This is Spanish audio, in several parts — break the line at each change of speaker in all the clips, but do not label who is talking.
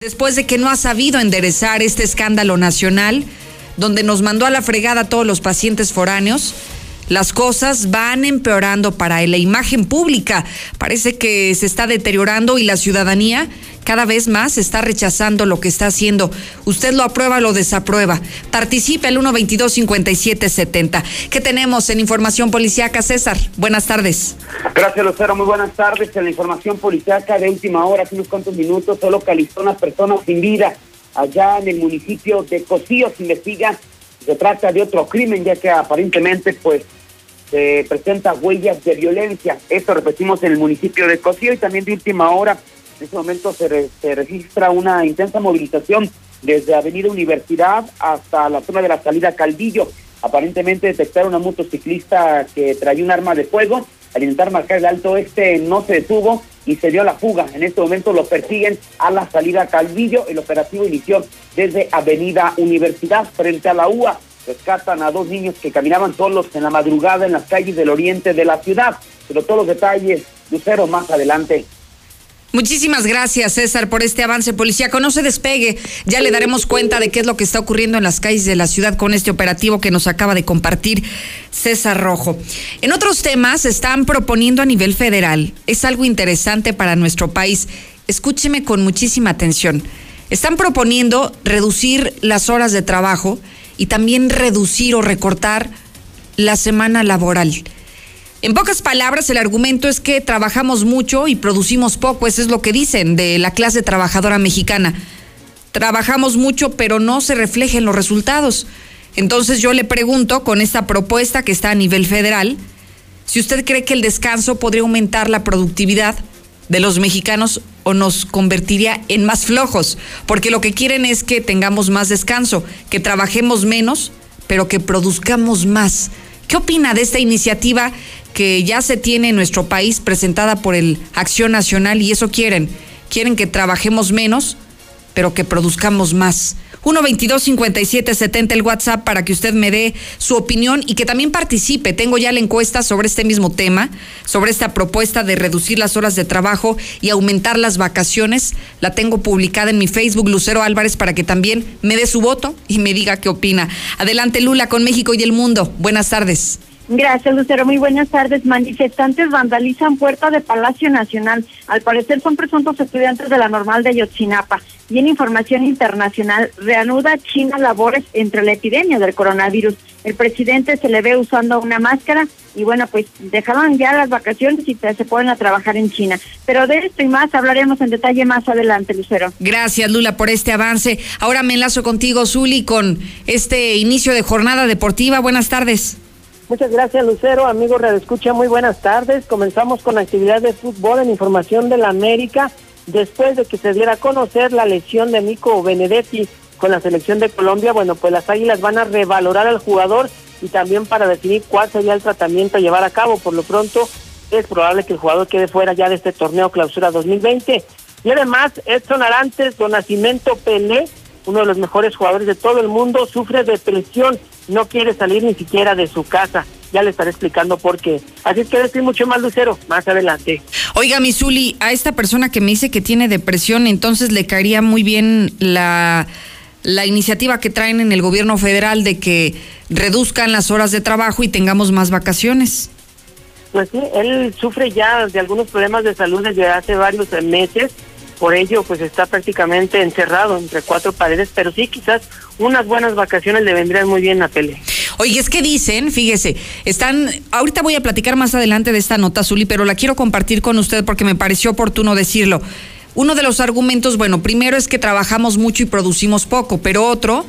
Después de que no ha sabido enderezar este escándalo nacional, donde nos mandó a la fregada a todos los pacientes foráneos, las cosas van empeorando para la imagen pública. Parece que se está deteriorando y la ciudadanía cada vez más está rechazando lo que está haciendo. Usted lo aprueba lo desaprueba. Participe al 122-5770. ¿Qué tenemos en información policiaca, César? Buenas tardes.
Gracias, Lucero. Muy buenas tardes. En la información policiaca de última hora, hace unos cuantos minutos, se localizó una persona sin vida allá en el municipio de Cocío. Se investiga, se trata de otro crimen, ya que aparentemente, pues, se presenta huellas de violencia. Esto repetimos en el municipio de Cocío y también de última hora. En este momento se, se registra una intensa movilización desde Avenida Universidad hasta la zona de la salida Caldillo. Aparentemente detectaron a un motociclista que traía un arma de fuego. Al intentar marcar el alto este no se detuvo y se dio la fuga. En este momento lo persiguen a la salida Caldillo. El operativo inició desde Avenida Universidad frente a la UA rescatan a dos niños que caminaban solos en la madrugada en las calles del oriente de la ciudad. Pero todos los detalles, Lucero, más adelante.
Muchísimas gracias, César, por este avance policíaco. No se despegue, ya le daremos cuenta de qué es lo que está ocurriendo en las calles de la ciudad con este operativo que nos acaba de compartir César Rojo. En otros temas, están proponiendo a nivel federal, es algo interesante para nuestro país. Escúcheme con muchísima atención. Están proponiendo reducir las horas de trabajo y también reducir o recortar la semana laboral. En pocas palabras, el argumento es que trabajamos mucho y producimos poco, eso es lo que dicen de la clase trabajadora mexicana. Trabajamos mucho, pero no se reflejan los resultados. Entonces yo le pregunto, con esta propuesta que está a nivel federal, si usted cree que el descanso podría aumentar la productividad de los mexicanos o nos convertiría en más flojos, porque lo que quieren es que tengamos más descanso, que trabajemos menos, pero que produzcamos más. ¿Qué opina de esta iniciativa que ya se tiene en nuestro país presentada por el Acción Nacional y eso quieren? Quieren que trabajemos menos, pero que produzcamos más. 122-5770 el WhatsApp para que usted me dé su opinión y que también participe. Tengo ya la encuesta sobre este mismo tema, sobre esta propuesta de reducir las horas de trabajo y aumentar las vacaciones. La tengo publicada en mi Facebook, Lucero Álvarez, para que también me dé su voto y me diga qué opina. Adelante, Lula, con México y el mundo. Buenas tardes.
Gracias, Lucero. Muy buenas tardes. Manifestantes vandalizan puerta de Palacio Nacional. Al parecer son presuntos estudiantes de la normal de Yotzinapa. Y en información internacional, reanuda China labores entre la epidemia del coronavirus. El presidente se le ve usando una máscara y bueno, pues dejaron ya las vacaciones y se ponen a trabajar en China. Pero de esto y más hablaremos en detalle más adelante, Lucero.
Gracias, Lula, por este avance. Ahora me enlazo contigo, Zuli, con este inicio de jornada deportiva. Buenas tardes.
Muchas gracias, Lucero. Amigos Radio Escucha, muy buenas tardes. Comenzamos con actividad de fútbol en información de la América. Después de que se diera a conocer la lesión de Nico Benedetti con la selección de Colombia, bueno, pues las Águilas van a revalorar al jugador y también para definir cuál sería el tratamiento a llevar a cabo. Por lo pronto, es probable que el jugador quede fuera ya de este torneo clausura 2020. Y además, Edson Arantes, Don Nacimiento Pelé, uno de los mejores jugadores de todo el mundo, sufre depresión no quiere salir ni siquiera de su casa. Ya le estaré explicando por qué. Así es que decir mucho más, Lucero, más adelante.
Oiga, Misuli, a esta persona que me dice que tiene depresión, entonces le caería muy bien la, la iniciativa que traen en el gobierno federal de que reduzcan las horas de trabajo y tengamos más vacaciones.
Pues sí, él sufre ya de algunos problemas de salud desde hace varios meses por ello pues está prácticamente encerrado entre cuatro paredes, pero sí quizás unas buenas vacaciones le vendrían muy bien a Pele.
Oye, es que dicen, fíjese, están, ahorita voy a platicar más adelante de esta nota, Zuli, pero la quiero compartir con usted porque me pareció oportuno decirlo. Uno de los argumentos, bueno, primero es que trabajamos mucho y producimos poco, pero otro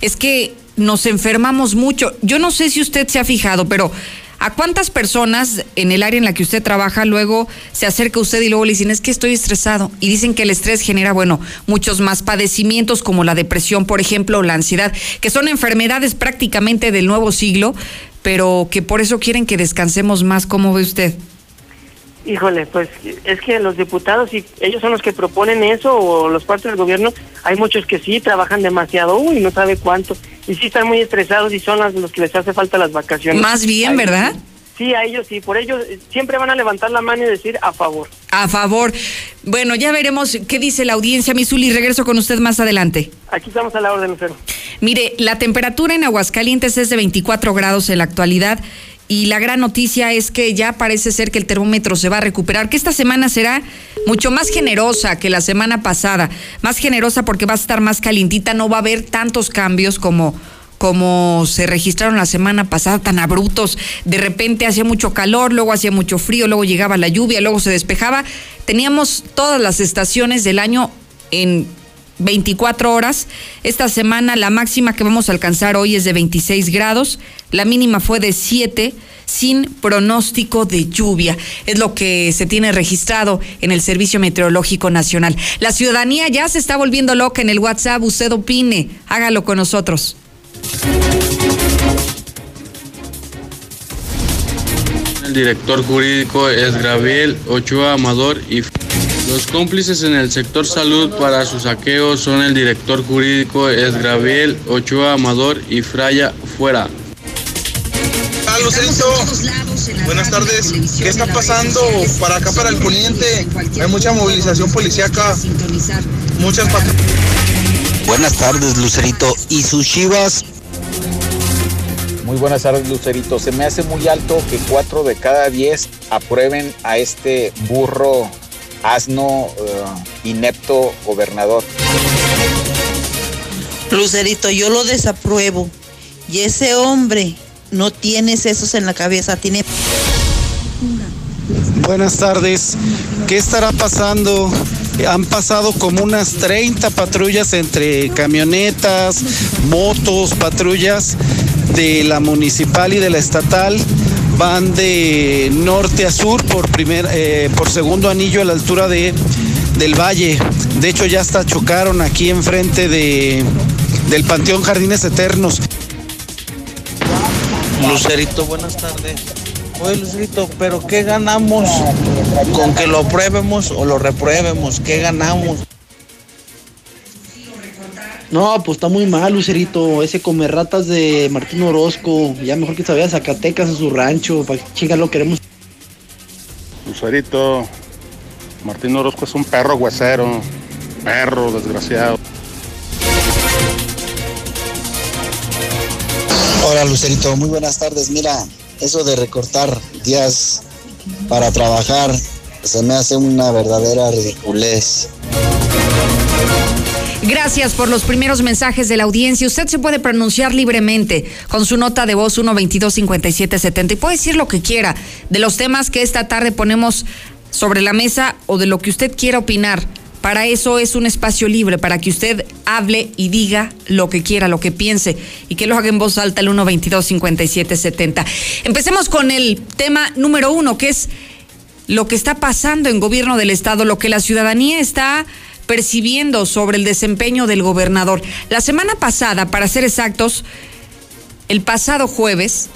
es que nos enfermamos mucho. Yo no sé si usted se ha fijado, pero ¿A cuántas personas en el área en la que usted trabaja luego se acerca usted y luego le dicen, es que estoy estresado? Y dicen que el estrés genera, bueno, muchos más padecimientos como la depresión, por ejemplo, o la ansiedad, que son enfermedades prácticamente del nuevo siglo, pero que por eso quieren que descansemos más. ¿Cómo ve usted?
Híjole, pues es que los diputados, y ellos son los que proponen eso, o los partes del gobierno, hay muchos que sí trabajan demasiado, uy, no sabe cuánto, y sí están muy estresados y son los que les hace falta las vacaciones.
Más bien, ¿verdad?
sí, a ellos sí, por ellos siempre van a levantar la mano y decir a favor.
A favor. Bueno, ya veremos qué dice la audiencia, Misuli. Regreso con usted más adelante.
Aquí estamos a la orden, Lucero.
Mire, la temperatura en Aguascalientes es de 24 grados en la actualidad y la gran noticia es que ya parece ser que el termómetro se va a recuperar, que esta semana será mucho más generosa que la semana pasada, más generosa porque va a estar más calientita, no va a haber tantos cambios como como se registraron la semana pasada, tan abruptos. De repente hacía mucho calor, luego hacía mucho frío, luego llegaba la lluvia, luego se despejaba. Teníamos todas las estaciones del año en 24 horas. Esta semana la máxima que vamos a alcanzar hoy es de 26 grados, la mínima fue de 7 sin pronóstico de lluvia. Es lo que se tiene registrado en el Servicio Meteorológico Nacional. La ciudadanía ya se está volviendo loca en el WhatsApp. Usted opine, hágalo con nosotros.
El director jurídico es Gabriel Ochoa Amador y los cómplices en el sector salud para su saqueo son el director jurídico es Gabriel Ochoa Amador y Fraya Fuera.
Lucerito, buenas tardes. ¿Qué está pasando para acá, para el poniente? Hay mucha movilización policíaca, muchas
Buenas tardes, Lucerito. ¿Y sus chivas?
Muy buenas tardes, Lucerito. Se me hace muy alto que cuatro de cada diez aprueben a este burro, asno, eh, inepto gobernador.
Lucerito, yo lo desapruebo. Y ese hombre no tiene sesos en la cabeza, tiene...
Buenas tardes. ¿Qué estará pasando? Han pasado como unas 30 patrullas entre camionetas, motos, patrullas de la municipal y de la estatal. Van de norte a sur por, primer, eh, por segundo anillo a la altura de, del valle. De hecho, ya hasta chocaron aquí enfrente de, del Panteón Jardines Eternos.
Lucerito, buenas tardes. Oye, Lucerito, pero ¿qué ganamos con que lo apruebemos o lo repruebemos? ¿Qué ganamos?
No, pues está muy mal, Lucerito. Ese come ratas de Martín Orozco. Ya mejor que se vaya a Zacatecas a su rancho. Para que chinga lo queremos.
Lucerito, Martín Orozco es un perro huesero. Perro, desgraciado.
Hola, Lucerito. Muy buenas tardes. Mira, eso de recortar días para trabajar se me hace una verdadera ridiculez.
Gracias por los primeros mensajes de la audiencia. Usted se puede pronunciar libremente con su nota de voz 1225770 y puede decir lo que quiera de los temas que esta tarde ponemos sobre la mesa o de lo que usted quiera opinar. Para eso es un espacio libre, para que usted hable y diga lo que quiera, lo que piense, y que lo haga en voz alta el 122-5770. Empecemos con el tema número uno, que es lo que está pasando en gobierno del Estado, lo que la ciudadanía está percibiendo sobre el desempeño del gobernador. La semana pasada, para ser exactos, el pasado jueves,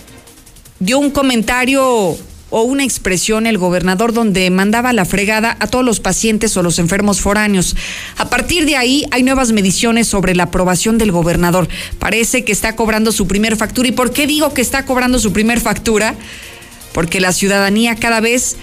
dio un comentario o una expresión el gobernador donde mandaba la fregada a todos los pacientes o los enfermos foráneos. A partir de ahí hay nuevas mediciones sobre la aprobación del gobernador. Parece que está cobrando su primer factura. ¿Y por qué digo que está cobrando su primer factura? Porque la ciudadanía cada vez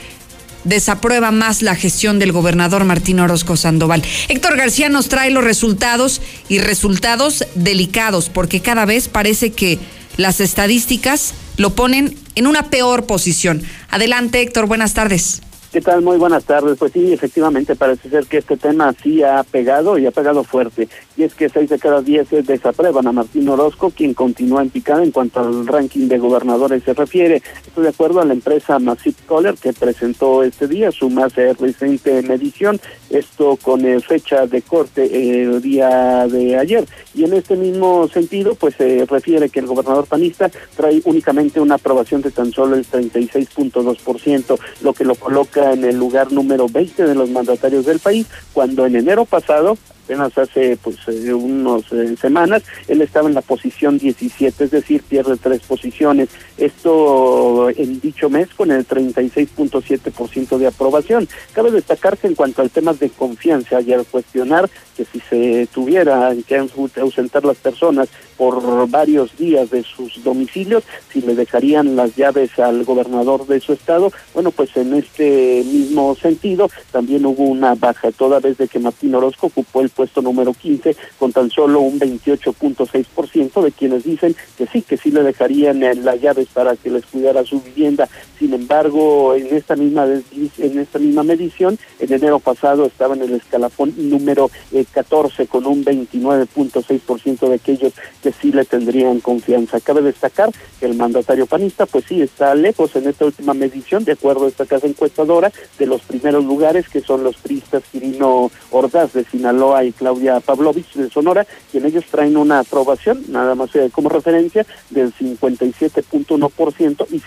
desaprueba más la gestión del gobernador Martín Orozco Sandoval. Héctor García nos trae los resultados y resultados delicados, porque cada vez parece que las estadísticas lo ponen en una peor posición. Adelante, Héctor, buenas tardes.
¿Qué tal? Muy buenas tardes. Pues sí, efectivamente parece ser que este tema sí ha pegado y ha pegado fuerte. Y es que seis de cada diez desaprueban a Martín Orozco, quien continúa en picada en cuanto al ranking de gobernadores se refiere. Esto de acuerdo a la empresa Massive Collar que presentó este día su más reciente medición, esto con eh, fecha de corte el día de ayer. Y en este mismo sentido, pues se refiere que el gobernador panista trae únicamente una aprobación de tan solo el 36.2%, lo que lo coloca en el lugar número 20 de los mandatarios del país, cuando en enero pasado
apenas hace pues eh, unos eh, semanas, él estaba en la posición 17, es decir, pierde tres posiciones. Esto en dicho mes con el 36.7% de aprobación. Cabe destacar que en cuanto al tema de confianza y al cuestionar que si se tuviera que ausentar las personas por varios días de sus domicilios, si le dejarían las llaves al gobernador de su estado, bueno, pues en este mismo sentido también hubo una baja, toda vez de que Martín Orozco ocupó el puesto número 15 con tan solo un 28.6% de quienes dicen que sí, que sí le dejarían las llaves para que les cuidara su vivienda. Sin embargo, en esta misma en esta misma medición, en enero pasado estaba en el escalafón número 14 con un 29.6% de aquellos que sí le tendrían confianza. Cabe destacar que el mandatario panista, pues sí, está lejos en esta última medición, de acuerdo a esta casa encuestadora, de los primeros lugares que son los priistas Quirino Ordaz de Sinaloa y Claudia Pavlovich de Sonora, quien ellos traen una aprobación, nada más eh, como referencia, del 57.1% y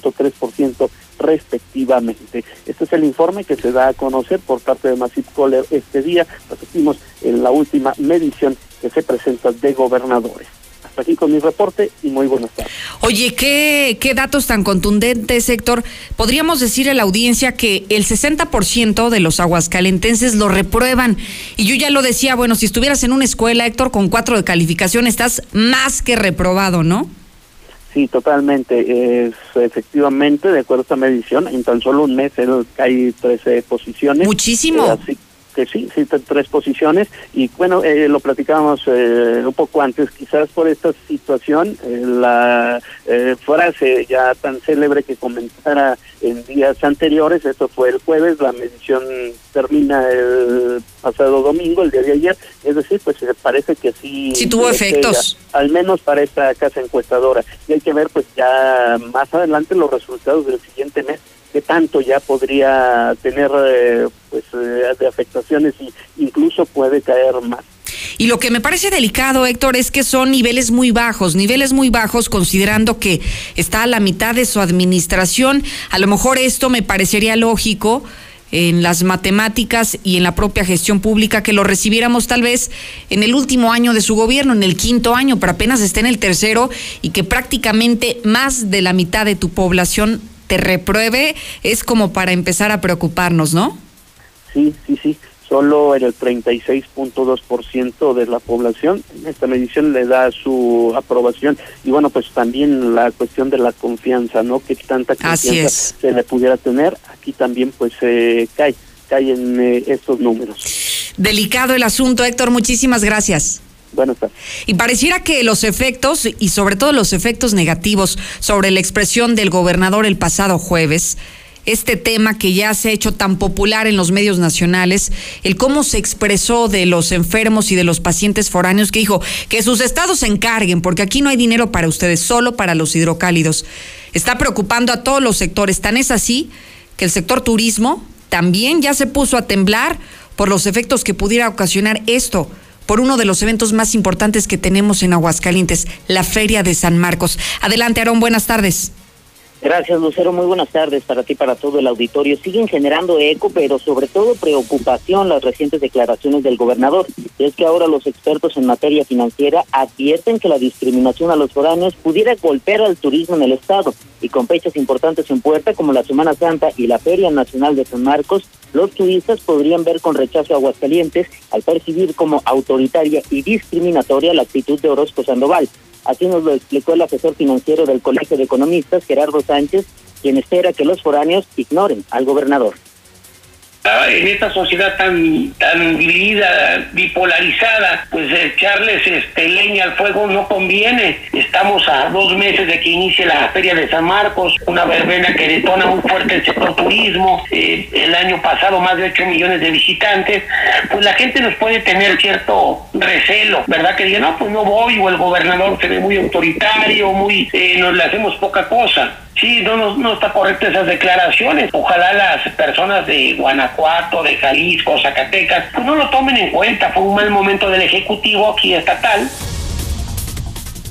55.3% respectivamente. Este es el informe que se da a conocer por parte de Masip Kohler este día, repetimos, en la última medición que se presenta de gobernadores. Hasta aquí con mi reporte y muy buenas tardes.
Oye, ¿qué, qué datos tan contundentes, Héctor? Podríamos decir a la audiencia que el 60% de los aguascalentenses lo reprueban. Y yo ya lo decía, bueno, si estuvieras en una escuela, Héctor, con cuatro de calificación, estás más que reprobado, ¿no?
Sí, totalmente. Es efectivamente, de acuerdo a esta medición, en tan solo un mes hay 13 posiciones.
Muchísimo.
Eh, que sí, sí, tres posiciones y bueno, eh, lo platicábamos eh, un poco antes, quizás por esta situación, eh, la frase ya tan célebre que comentara en días anteriores, esto fue el jueves, la medición termina el pasado domingo, el día de ayer, es decir, pues parece que sí.
Sí tuvo efectos.
Al menos para esta casa encuestadora. Y hay que ver pues ya más adelante los resultados del siguiente mes qué tanto ya podría tener eh, pues eh, de afectaciones y incluso puede caer más.
Y lo que me parece delicado, Héctor, es que son niveles muy bajos, niveles muy bajos considerando que está a la mitad de su administración. A lo mejor esto me parecería lógico en las matemáticas y en la propia gestión pública que lo recibiéramos tal vez en el último año de su gobierno, en el quinto año, pero apenas esté en el tercero y que prácticamente más de la mitad de tu población te repruebe, es como para empezar a preocuparnos, ¿no?
Sí, sí, sí. Solo en el 36.2% de la población, esta medición le da su aprobación. Y bueno, pues también la cuestión de la confianza, ¿no? Que tanta confianza se le pudiera tener, aquí también pues se cae, cae en eh, estos números.
Delicado el asunto, Héctor, muchísimas gracias. Y pareciera que los efectos, y sobre todo los efectos negativos sobre la expresión del gobernador el pasado jueves, este tema que ya se ha hecho tan popular en los medios nacionales, el cómo se expresó de los enfermos y de los pacientes foráneos, que dijo que sus estados se encarguen, porque aquí no hay dinero para ustedes, solo para los hidrocálidos. Está preocupando a todos los sectores. Tan es así que el sector turismo también ya se puso a temblar por los efectos que pudiera ocasionar esto por uno de los eventos más importantes que tenemos en Aguascalientes, la Feria de San Marcos. Adelante, Aarón, buenas tardes.
Gracias, Lucero. Muy buenas tardes para ti, para todo el auditorio. Siguen generando eco, pero sobre todo preocupación las recientes declaraciones del gobernador. Es que ahora los expertos en materia financiera advierten que la discriminación a los foráneos pudiera golpear al turismo en el Estado. Y con fechas importantes en puerta, como la Semana Santa y la Feria Nacional de San Marcos, los turistas podrían ver con rechazo a Aguascalientes al percibir como autoritaria y discriminatoria la actitud de Orozco Sandoval. Así nos lo explicó el asesor financiero del Colegio de Economistas, Gerardo Sánchez, quien espera que los foráneos ignoren al gobernador
en esta sociedad tan tan dividida, bipolarizada, pues echarles este leña al fuego no conviene. Estamos a dos meses de que inicie la Feria de San Marcos, una verbena que detona muy fuerte el sector turismo, eh, el año pasado más de 8 millones de visitantes, pues la gente nos puede tener cierto recelo, ¿verdad? Que diga, no, pues no voy, o el gobernador se ve muy autoritario, muy, eh, nos le hacemos poca cosa. Sí, no, no, no está correcto esas declaraciones. Ojalá las personas de Guanajuato, de Jalisco, Zacatecas, pues no lo tomen en cuenta. Fue un mal momento del Ejecutivo aquí estatal.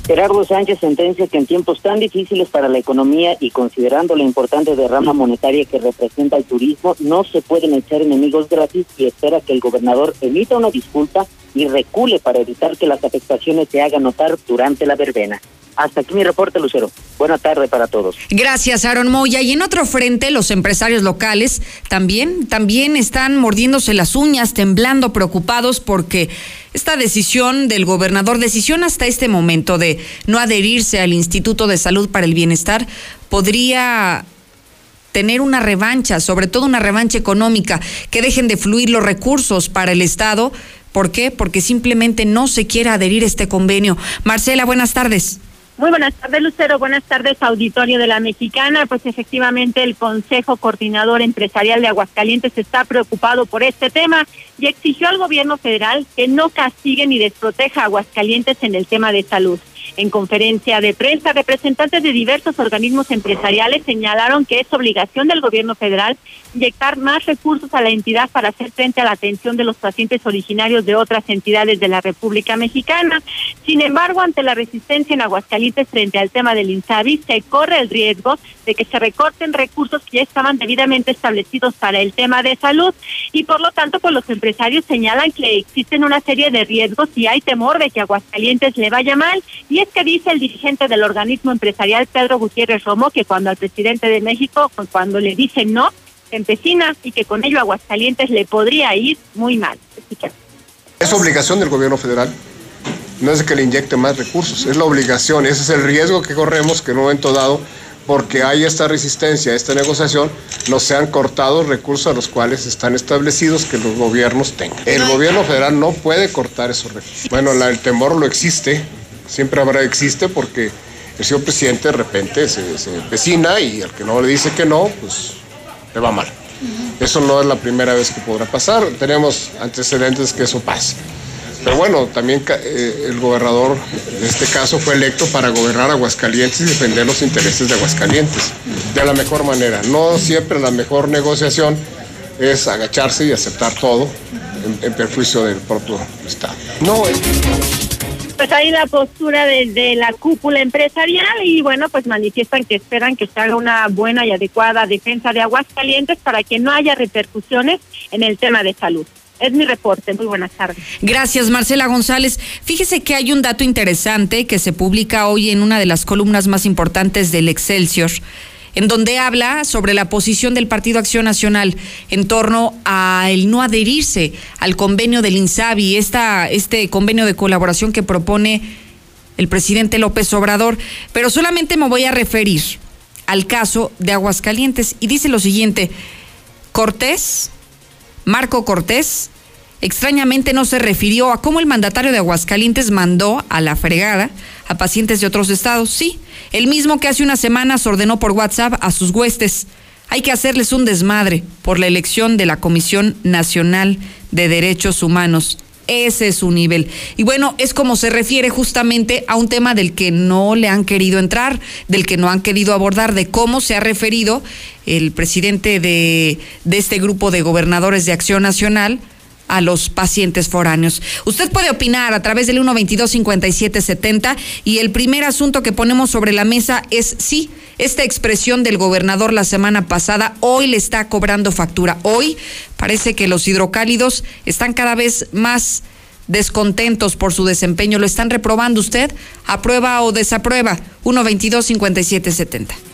Gerardo Sánchez sentencia que en tiempos tan difíciles para la economía y considerando la importante derrama monetaria que representa el turismo, no se pueden echar enemigos gratis y espera que el gobernador emita una disculpa y recule para evitar que las afectaciones se hagan notar durante la verbena. Hasta aquí mi reporte, Lucero. Buena tarde para todos.
Gracias, Aaron Moya. Y en otro frente, los empresarios locales también, también están mordiéndose las uñas, temblando, preocupados porque esta decisión del gobernador, decisión hasta este momento de no adherirse al Instituto de Salud para el Bienestar, podría tener una revancha, sobre todo una revancha económica, que dejen de fluir los recursos para el Estado. ¿Por qué? Porque simplemente no se quiere adherir a este convenio. Marcela, buenas tardes.
Muy buenas tardes, Lucero. Buenas tardes, auditorio de la Mexicana. Pues efectivamente el Consejo Coordinador Empresarial de Aguascalientes está preocupado por este tema y exigió al gobierno federal que no castigue ni desproteja a Aguascalientes en el tema de salud. En conferencia de prensa, representantes de diversos organismos empresariales señalaron que es obligación del gobierno federal inyectar más recursos a la entidad para hacer frente a la atención de los pacientes originarios de otras entidades de la República Mexicana. Sin embargo, ante la resistencia en Aguascalientes frente al tema del INSABI, se corre el riesgo de que se recorten recursos que ya estaban debidamente establecidos para el tema de salud. Y por lo tanto, pues los empresarios señalan que existen una serie de riesgos y hay temor de que Aguascalientes le vaya mal es que dice el dirigente del organismo empresarial, Pedro Gutiérrez Romo, que cuando al presidente de México, pues, cuando le dicen no, se empecina y que con ello Aguascalientes le podría ir muy mal.
Es obligación del gobierno federal. No es que le inyecte más recursos, es la obligación, ese es el riesgo que corremos que en un momento dado porque hay esta resistencia, esta negociación, no se han cortado recursos a los cuales están establecidos que los gobiernos tengan. El gobierno federal no puede cortar esos recursos. Bueno, el temor lo existe, siempre habrá, existe porque el señor presidente de repente se, se empecina y al que no le dice que no, pues le va mal. Eso no es la primera vez que podrá pasar, tenemos antecedentes que eso pase. Pero bueno, también eh, el gobernador en este caso fue electo para gobernar Aguascalientes y defender los intereses de Aguascalientes de la mejor manera. No siempre la mejor negociación es agacharse y aceptar todo en, perjuicio del propio Estado. No es...
Pues ahí la postura desde la cúpula empresarial y bueno, pues manifiestan que esperan que se haga una buena y adecuada defensa de Aguascalientes para que no haya repercusiones en el tema de salud. Es mi reporte. Muy buenas tardes.
Gracias, Marcela González. Fíjese que hay un dato interesante que se publica hoy en una de las columnas más importantes del Excelsior en donde habla sobre la posición del Partido Acción Nacional en torno a el no adherirse al convenio del INSABI, esta, este convenio de colaboración que propone el presidente López Obrador. Pero solamente me voy a referir al caso de Aguascalientes y dice lo siguiente, Cortés Marco Cortés, extrañamente no se refirió a cómo el mandatario de Aguascalientes mandó a la fregada a pacientes de otros estados. Sí, el mismo que hace unas semanas ordenó por WhatsApp a sus huestes. Hay que hacerles un desmadre por la elección de la Comisión Nacional de Derechos Humanos. Ese es su nivel. Y bueno, es como se refiere justamente a un tema del que no le han querido entrar, del que no han querido abordar, de cómo se ha referido el presidente de, de este grupo de gobernadores de Acción Nacional a los pacientes foráneos. Usted puede opinar a través del 122-5770 y el primer asunto que ponemos sobre la mesa es sí, esta expresión del gobernador la semana pasada hoy le está cobrando factura. Hoy parece que los hidrocálidos están cada vez más descontentos por su desempeño. ¿Lo están reprobando usted? ¿Aprueba o desaprueba? 122-5770.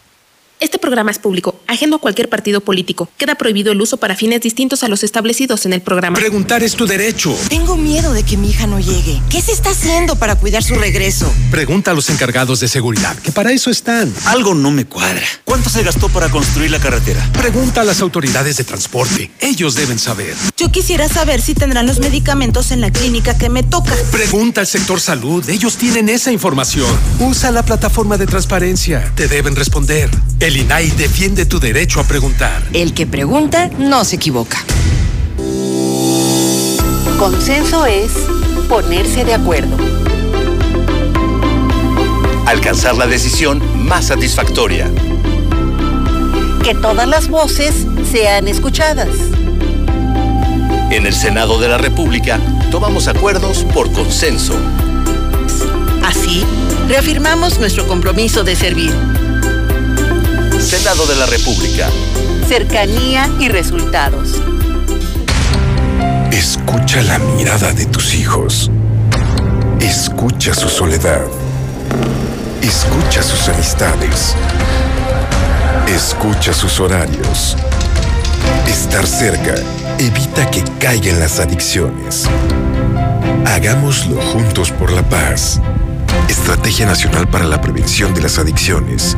Este programa es público, ajeno a cualquier partido político. Queda prohibido el uso para fines distintos a los establecidos en el programa.
Preguntar es tu derecho.
Tengo miedo de que mi hija no llegue. ¿Qué se está haciendo para cuidar su regreso?
Pregunta a los encargados de seguridad, que para eso están.
Algo no me cuadra. ¿Cuánto se gastó para construir la carretera?
Pregunta a las autoridades de transporte. Ellos deben saber.
Yo quisiera saber si tendrán los medicamentos en la clínica que me toca.
Pregunta al sector salud. Ellos tienen esa información. Usa la plataforma de transparencia. Te deben responder. El INAI defiende tu derecho a preguntar.
El que pregunta no se equivoca. Consenso es ponerse de acuerdo.
Alcanzar la decisión más satisfactoria.
Que todas las voces sean escuchadas.
En el Senado de la República tomamos acuerdos por consenso.
Así, reafirmamos nuestro compromiso de servir.
Senado de la República.
Cercanía y resultados.
Escucha la mirada de tus hijos. Escucha su soledad. Escucha sus amistades. Escucha sus horarios. Estar cerca evita que caigan las adicciones. Hagámoslo juntos por la paz. Estrategia Nacional para la Prevención de las Adicciones.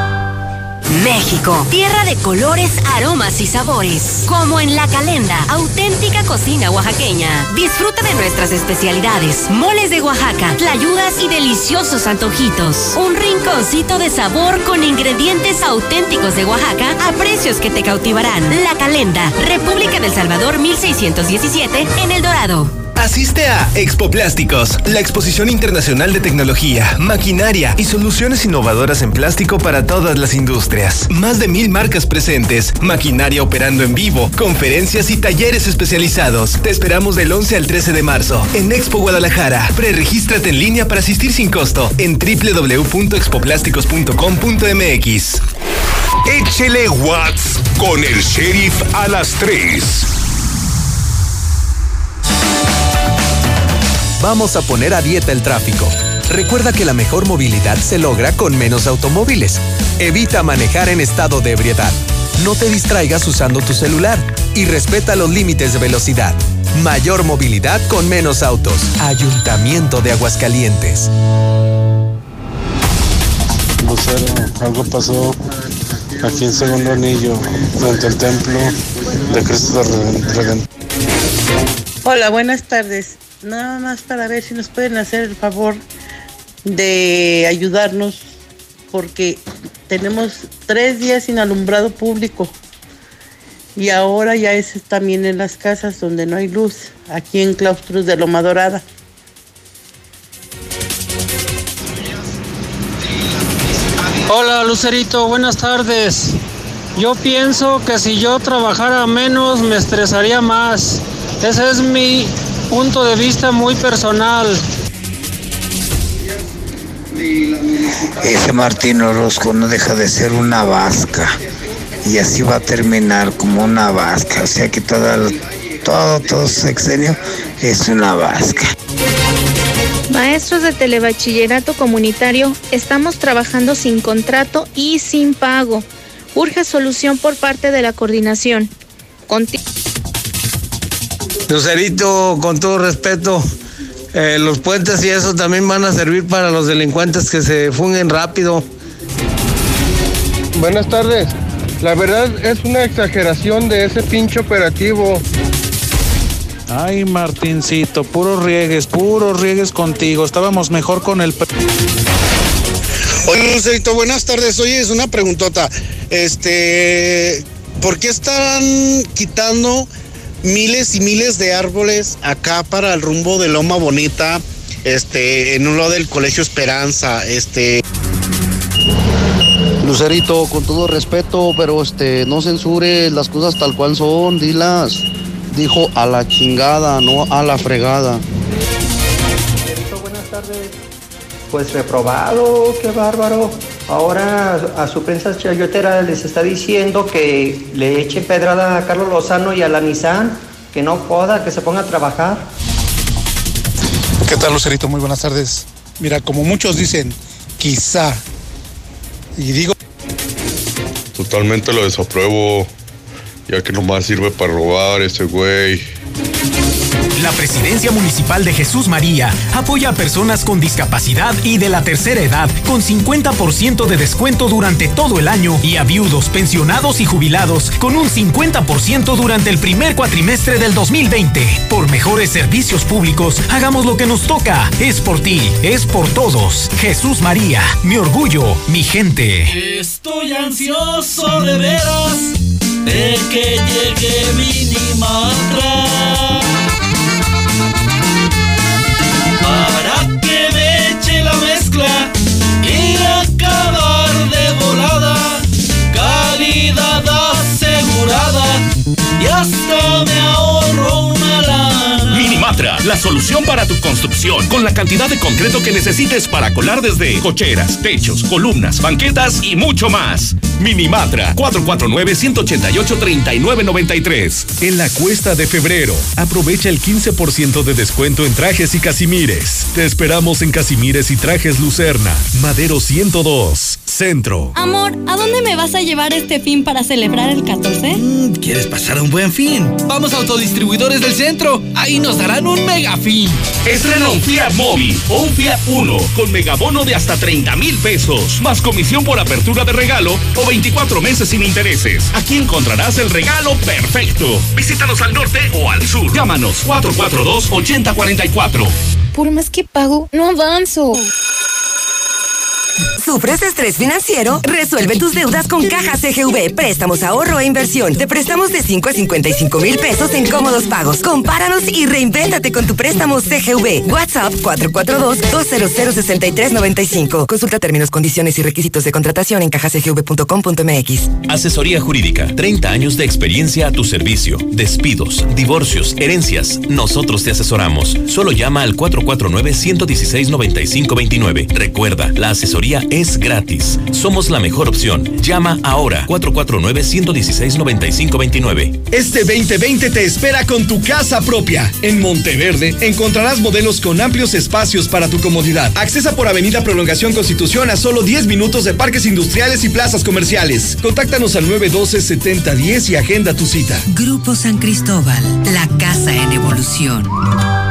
México, tierra de colores, aromas y sabores. Como en La Calenda, auténtica cocina oaxaqueña. Disfruta de nuestras especialidades, moles de Oaxaca, tlayudas y deliciosos antojitos. Un rinconcito de sabor con ingredientes auténticos de Oaxaca a precios que te cautivarán. La Calenda, República del Salvador 1617, en El Dorado.
Asiste a Expo Plásticos, la exposición internacional de tecnología, maquinaria y soluciones innovadoras en plástico para todas las industrias. Más de mil marcas presentes, maquinaria operando en vivo, conferencias y talleres especializados. Te esperamos del 11 al 13 de marzo en Expo Guadalajara. Preregístrate en línea para asistir sin costo en www.expoplásticos.com.mx.
Échele Watts con el sheriff a las 3.
Vamos a poner a dieta el tráfico. Recuerda que la mejor movilidad se logra con menos automóviles. Evita manejar en estado de ebriedad. No te distraigas usando tu celular y respeta los límites de velocidad. Mayor movilidad con menos autos. Ayuntamiento de Aguascalientes.
Lucero, algo pasó aquí en Segundo Anillo, frente al templo de Cristo Redentor.
Hola, buenas tardes. Nada más para ver si nos pueden hacer el favor de ayudarnos porque tenemos tres días sin alumbrado público y ahora ya es también en las casas donde no hay luz, aquí en Claustros de Loma Dorada.
Hola Lucerito, buenas tardes. Yo pienso que si yo trabajara menos me estresaría más. Ese es mi punto de vista muy personal.
Ese Martín Orozco no deja de ser una vasca y así va a terminar como una vasca. O sea que todo, todo, todo su sexenio es una vasca.
Maestros de telebachillerato comunitario, estamos trabajando sin contrato y sin pago. Urge solución por parte de la coordinación. Conti
Lucerito, con todo respeto, eh, los puentes y eso también van a servir para los delincuentes que se fungen rápido.
Buenas tardes. La verdad es una exageración de ese pinche operativo.
Ay, Martincito, puros riegues, puros riegues contigo. Estábamos mejor con el...
Oye, Lucerito, buenas tardes. Oye, es una preguntota. Este, ¿por qué están quitando miles y miles de árboles acá para el rumbo de Loma Bonita? Este, en un lado del Colegio Esperanza, este.
Lucerito, con todo respeto, pero este, no censure las cosas tal cual son, dilas. Dijo a la chingada, no a la fregada.
Buenas tardes. Pues reprobado, qué bárbaro. Ahora a su prensa chayotera les está diciendo que le eche pedrada a Carlos Lozano y a la Nissan, que no joda, que se ponga a trabajar.
¿Qué tal, Lucerito? Muy buenas tardes. Mira, como muchos dicen, quizá. Y digo.
Totalmente lo desapruebo, ya que nomás sirve para robar ese güey.
La Presidencia Municipal de Jesús María apoya a personas con discapacidad y de la tercera edad con 50% de descuento durante todo el año y a viudos, pensionados y jubilados con un 50% durante el primer cuatrimestre del 2020. Por mejores servicios públicos, hagamos lo que nos toca. Es por ti, es por todos. Jesús María, mi orgullo, mi gente.
Estoy ansioso de veras de que llegue Minimatra. Para la
para tu construcción con la cantidad de concreto que necesites para colar desde cocheras, techos, columnas, banquetas y mucho más. Minimatra 449-188-3993.
En la cuesta de febrero, aprovecha el 15% de descuento en trajes y casimires. Te esperamos en Casimires y Trajes Lucerna, Madero 102, Centro.
Amor, ¿a dónde me vas a llevar este fin para celebrar el 14?
¿Quieres pasar un buen fin? Vamos a Autodistribuidores del Centro. Ahí nos darán un mega fin.
Estrena un Fiat Móvil o un Fiat Uno con megabono de hasta 30 mil pesos, más comisión por apertura de regalo o 24 meses sin intereses. Aquí encontrarás el regalo perfecto. Visítanos al norte o al sur. Llámanos 442-8044.
Por más que pago, no avanzo.
¿Sufres estrés financiero? Resuelve tus deudas con Caja CGV. Préstamos, ahorro e inversión. Te prestamos de 5 a 55 mil pesos en cómodos pagos. Compáranos y reinvéntate con tu préstamo CGV. WhatsApp 442-200-6395. Consulta términos, condiciones y requisitos de contratación en cajacgv.com.mx.
Asesoría Jurídica. 30 años de experiencia a tu servicio. Despidos, divorcios, herencias. Nosotros te asesoramos. Solo llama al 449-116-9529. Recuerda, la asesoría es gratis. Somos la mejor opción. Llama ahora 449-116-9529.
Este 2020 te espera con tu casa propia. En Monteverde encontrarás modelos con amplios espacios para tu comodidad. Accesa por Avenida Prolongación Constitución a solo 10 minutos de parques industriales y plazas comerciales. Contáctanos al 912-7010 y agenda tu cita.
Grupo San Cristóbal, la casa en evolución.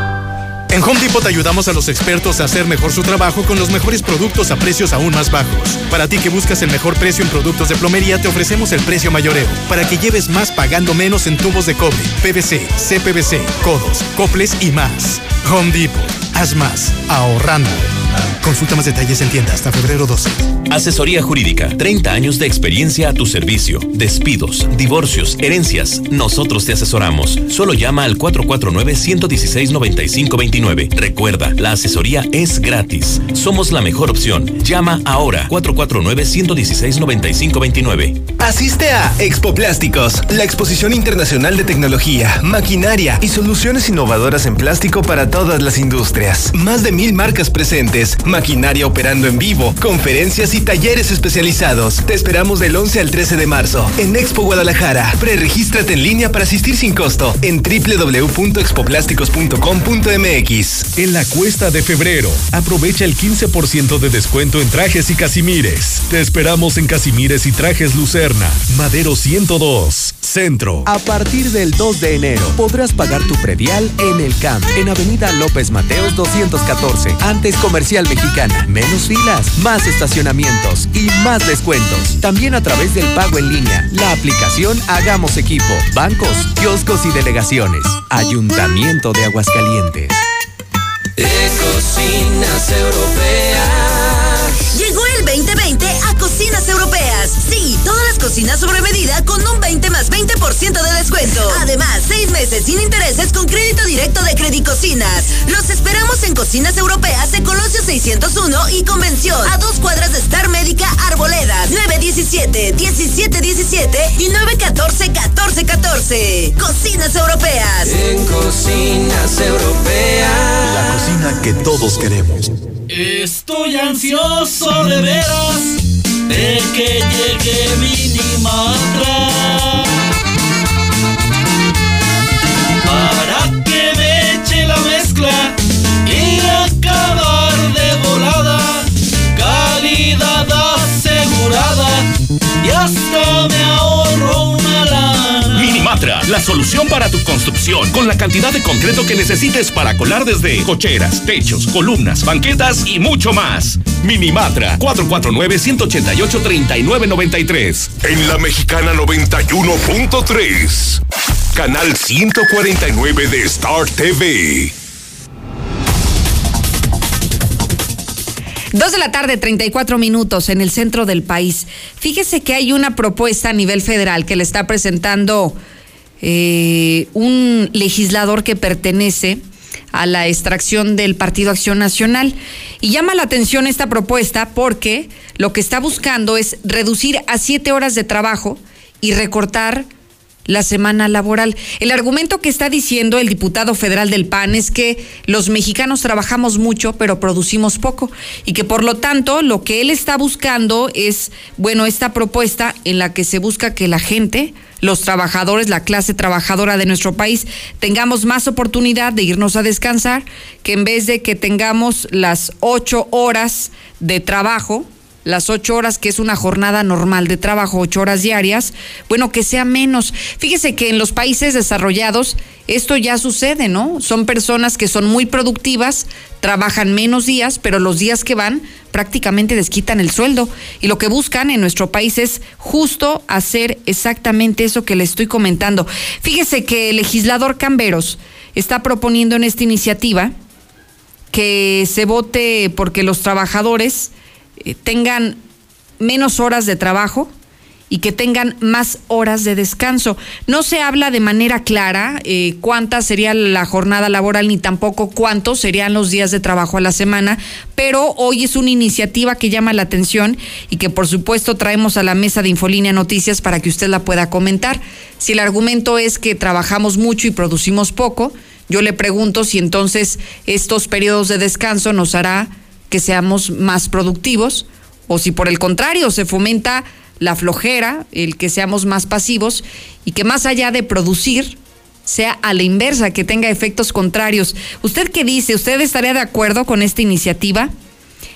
En Home Depot ayudamos a los expertos a hacer mejor su trabajo con los mejores productos a precios aún más bajos. Para ti que buscas el mejor precio en productos de plomería, te ofrecemos el precio mayoreo, para que lleves más pagando menos en tubos de cobre, PVC, CPVC, codos, coples y más. Home Depot
haz más, ahorrando. Consulta más detalles en tienda hasta febrero 12.
Asesoría Jurídica. 30 años de experiencia a tu servicio. Despidos, divorcios, herencias. Nosotros te asesoramos. Solo llama al 449-116-9529. Recuerda, la asesoría es gratis. Somos la mejor opción. Llama ahora. 449-116-9529.
Asiste a Expo Plásticos, la exposición internacional de tecnología, maquinaria y soluciones innovadoras en plástico para todas las industrias. Más de mil marcas presentes, maquinaria operando en vivo, conferencias y talleres especializados. Te esperamos del 11 al 13 de marzo en Expo Guadalajara. Preregístrate en línea para asistir sin costo en www.expoplásticos.com.mx.
En la cuesta de febrero, aprovecha el 15% de descuento en trajes y casimires. Te esperamos en Casimires y Trajes Lucerna, Madero 102, Centro.
A partir del 2 de enero podrás pagar tu predial en el CAMP, en Avenida López Mateos 214, antes Comercial Mexicana. Menos filas, más estacionamientos y más descuentos. También a través del pago en línea, la aplicación Hagamos Equipo, bancos, kioscos y delegaciones. Ayuntamiento de Aguascalientes.
Cocinas europeas.
Llegó el 2020 a Cocinas Europeas. Sí, todas las cocinas sobre medida con un 20 más 20% de descuento. Además, seis meses sin intereses con crédito directo de Credicocinas. Los esperamos en Cocinas Europeas de Colosio 601 y Convención. A dos cuadras de Star Médica Arboledas. 917 1717 y 914 1414. Cocinas Europeas.
En cocinas europeas.
La cocina que todos queremos.
Estoy ansioso de veras de que llegue Minimatra la
solución para tu construcción con la cantidad de concreto que necesites para colar desde cocheras, techos, columnas, banquetas y mucho más. Minimatra 449-188-3993.
En la Mexicana 91.3. Canal 149 de Star TV.
Dos de la tarde, 34 minutos en el centro del país. Fíjese que hay una propuesta a nivel federal que le está presentando eh, un legislador que pertenece a la extracción del Partido Acción Nacional. Y llama la atención esta propuesta porque lo que está buscando es reducir a siete horas de trabajo y recortar la semana laboral. El argumento que está diciendo el diputado federal del PAN es que los mexicanos trabajamos mucho, pero producimos poco, y que por lo tanto lo que él está buscando es, bueno, esta propuesta en la que se busca que la gente, los trabajadores, la clase trabajadora de nuestro país, tengamos más oportunidad de irnos a descansar, que en vez de que tengamos las ocho horas de trabajo, las ocho horas, que es una jornada normal de trabajo, ocho horas diarias, bueno, que sea menos. Fíjese que en los países desarrollados esto ya sucede, ¿no? Son personas que son muy productivas, trabajan menos días, pero los días que van prácticamente desquitan el sueldo. Y lo que buscan en nuestro país es justo hacer exactamente eso que le estoy comentando. Fíjese que el legislador Camberos está proponiendo en esta iniciativa que se vote porque los trabajadores tengan menos horas de trabajo y que tengan más horas de descanso. No se habla de manera clara eh, cuánta sería la jornada laboral ni tampoco cuántos serían los días de trabajo a la semana, pero hoy es una iniciativa que llama la atención y que por supuesto traemos a la mesa de Infolínea Noticias para que usted la pueda comentar. Si el argumento es que trabajamos mucho y producimos poco, yo le pregunto si entonces estos periodos de descanso nos hará que seamos más productivos o si por el contrario se fomenta la flojera, el que seamos más pasivos y que más allá de producir sea a la inversa, que tenga efectos contrarios. ¿Usted qué dice? ¿Usted estaría de acuerdo con esta iniciativa?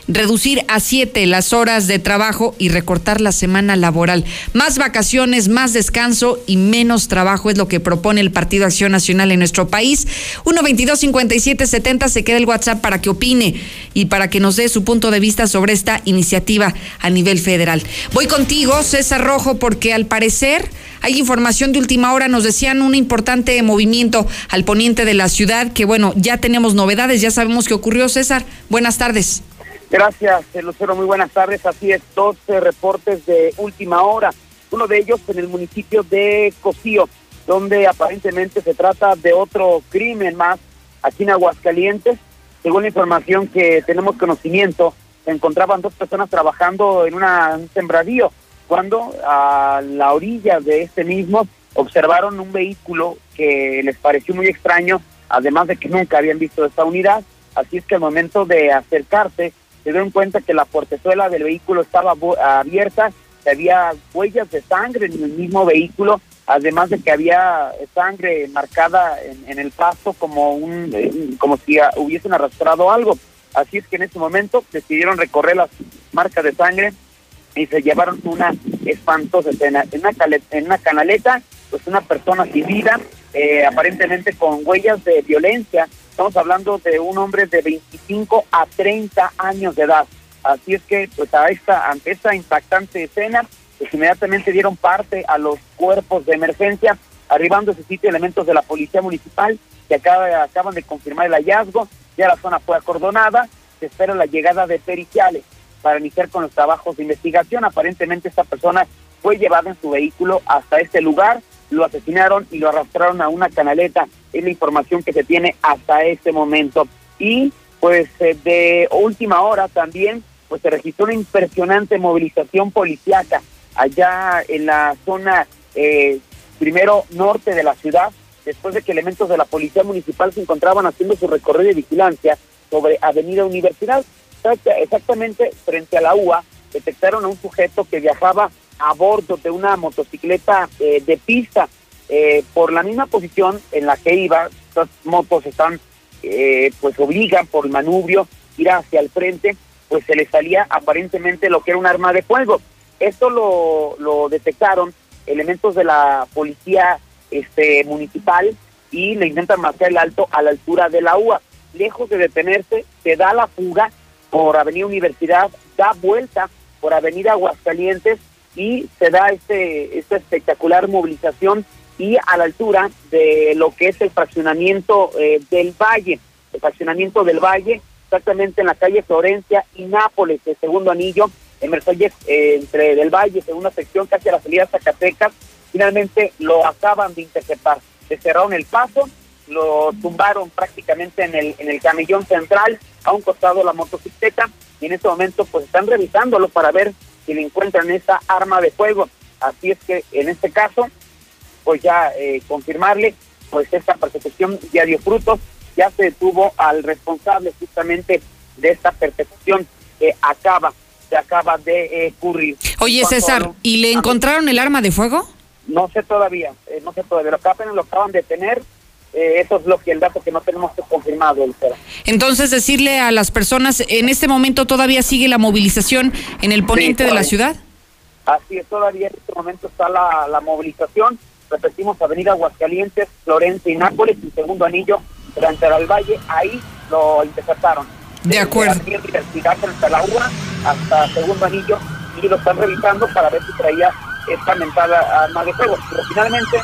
Reducir a siete las horas de trabajo y recortar la semana laboral. Más vacaciones, más descanso y menos trabajo es lo que propone el Partido Acción Nacional en nuestro país. 122-5770 se queda el WhatsApp para que opine y para que nos dé su punto de vista sobre esta iniciativa a nivel federal. Voy contigo, César Rojo, porque al parecer
Hay información de última hora, nos decían un importante movimiento al poniente de la ciudad, que bueno, ya tenemos novedades, ya sabemos qué ocurrió. César, buenas tardes.
Gracias, eh, Lucero, muy buenas tardes. Así es, dos reportes de última hora. Uno de ellos en el municipio de Cocío, donde aparentemente se trata de otro crimen más aquí en Aguascalientes. Según la información que tenemos conocimiento, se encontraban dos personas trabajando en una, un sembradío cuando a la orilla de este mismo observaron un vehículo que les pareció muy extraño, además de que nunca habían visto esta unidad. Así es que al momento de acercarse, se dieron cuenta que la portezuela del vehículo estaba abierta, que había huellas de sangre en el mismo vehículo, además de que había sangre marcada en, el pasto como un eh, como si hubiesen arrastrado algo. Así es que en ese momento decidieron recorrer las marcas de sangre y se llevaron una espantosa escena. En una, en una canaleta, pues una persona sin vida, eh, aparentemente con huellas de violencia. Estamos hablando de un hombre de 25 a 30 años de edad. Así es que, pues a esta, ante esta impactante escena, pues inmediatamente dieron parte a los cuerpos de emergencia, arribando a ese sitio elementos de la policía municipal que acaba, acaban de confirmar el hallazgo. Ya la zona fue acordonada, se espera la llegada de periciales para iniciar con los trabajos de investigación. Aparentemente esta persona fue llevada en su vehículo hasta este lugar, lo asesinaron y lo arrastraron a una canaleta. Es la información que se tiene hasta este momento. Y pues eh, de última hora también pues se registró una impresionante movilización policiaca allá en la zona eh, primero norte de la ciudad, después de que elementos de la policía municipal se encontraban haciendo su recorrido de vigilancia sobre Avenida Universidad exactamente frente a la UA, detectaron a un sujeto que viajaba a bordo de una motocicleta eh, de pista. Eh, por la misma posición en la que iba, estas motos están, eh, pues obligan por el manubrio ir hacia el frente, pues se le salía aparentemente lo que era un arma de fuego. Esto lo, lo detectaron elementos de la policía este, municipal y le intentan marcar el alto a la altura de la UA. Lejos de detenerse, se da la fuga por Avenida Universidad, da vuelta por Avenida Aguascalientes y se da este, esta espectacular movilización y a la altura de lo que es el fraccionamiento eh, del Valle, el fraccionamiento del Valle, exactamente en la calle Florencia y Nápoles, el segundo anillo, en Mercedes, eh, entre del Valle, segunda sección, casi a la salida de Zacatecas, finalmente lo acaban de interceptar. Se cerraron el paso, lo tumbaron prácticamente en el, en el camellón central, a un costado la motocicleta, y en este momento pues están revisándolo para ver si le encuentran esa arma de fuego. Así es que en este caso, pues ya eh, confirmarle, pues esta persecución ya dio frutos, ya se detuvo al responsable justamente de esta persecución que acaba, se acaba de ocurrir.
Oye César, ¿y le encontraron el arma de fuego?
No sé todavía, eh, no sé todavía, lo acaban, lo acaban de tener, eh, eso es lo que el dato que no tenemos confirmado,
Entonces, decirle a las personas, en este momento todavía sigue la movilización en el poniente de la ciudad.
Así es, todavía en este momento está la, la movilización. Repetimos, Avenida Aguascalientes, Florencia y Nápoles, y segundo anillo, durante el Valle, ahí lo interceptaron.
De acuerdo.
Desde Universidad hasta la UA, hasta segundo anillo, y lo están revisando para ver si traía esta mentada arma de fuego. Pero finalmente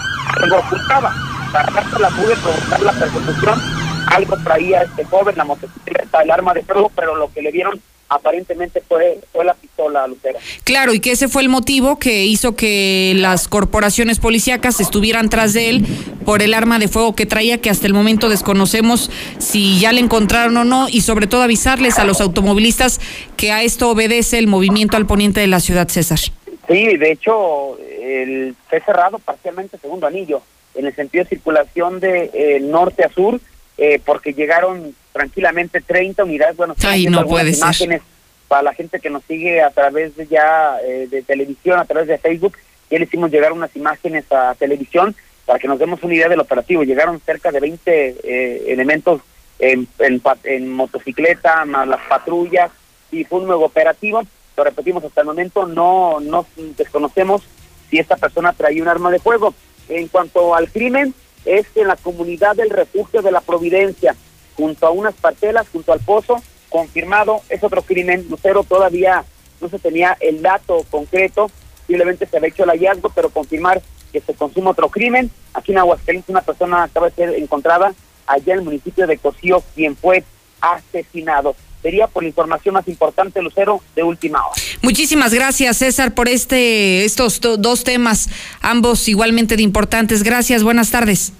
lo ocultaba para la pude provocar la persecución. Algo traía este joven, la motocicleta, el arma de fuego, pero lo que le dieron aparentemente fue, fue la pistola Lucera.
Claro, y que ese fue el motivo que hizo que las corporaciones policíacas estuvieran tras de él por el arma de fuego que traía, que hasta el momento desconocemos si ya le encontraron o no, y sobre todo avisarles a los automovilistas que a esto obedece el movimiento al poniente de la ciudad, César.
Sí, de hecho, el, fue cerrado parcialmente segundo anillo en el sentido de circulación de eh, norte a sur, eh, porque llegaron tranquilamente 30 unidades. Bueno,
Ay, no puede
imágenes para la gente que nos sigue a través de ya eh, de televisión, a través de Facebook. Ya le hicimos llegar unas imágenes a televisión para que nos demos una idea del operativo. Llegaron cerca de 20 elementos en, en, en, motocicleta, más las patrullas, y fue un nuevo operativo. Lo repetimos hasta el momento, no, no desconocemos si esta persona traía un arma de fuego. En cuanto al crimen, es en la comunidad del refugio de la Providencia, junto a unas parcelas, junto al pozo, confirmado, es otro crimen. Lucero todavía no se tenía el dato concreto, simplemente se había hecho el hallazgo, pero confirmar que se consuma otro crimen. Aquí en Aguascalientes una persona acaba de ser encontrada allá en el municipio de Cocío, quien fue asesinado. Sería por la información más importante, Lucero, de última hora.
Muchísimas gracias, César, por este estos dos temas, ambos igualmente de importantes. Gracias, buenas tardes.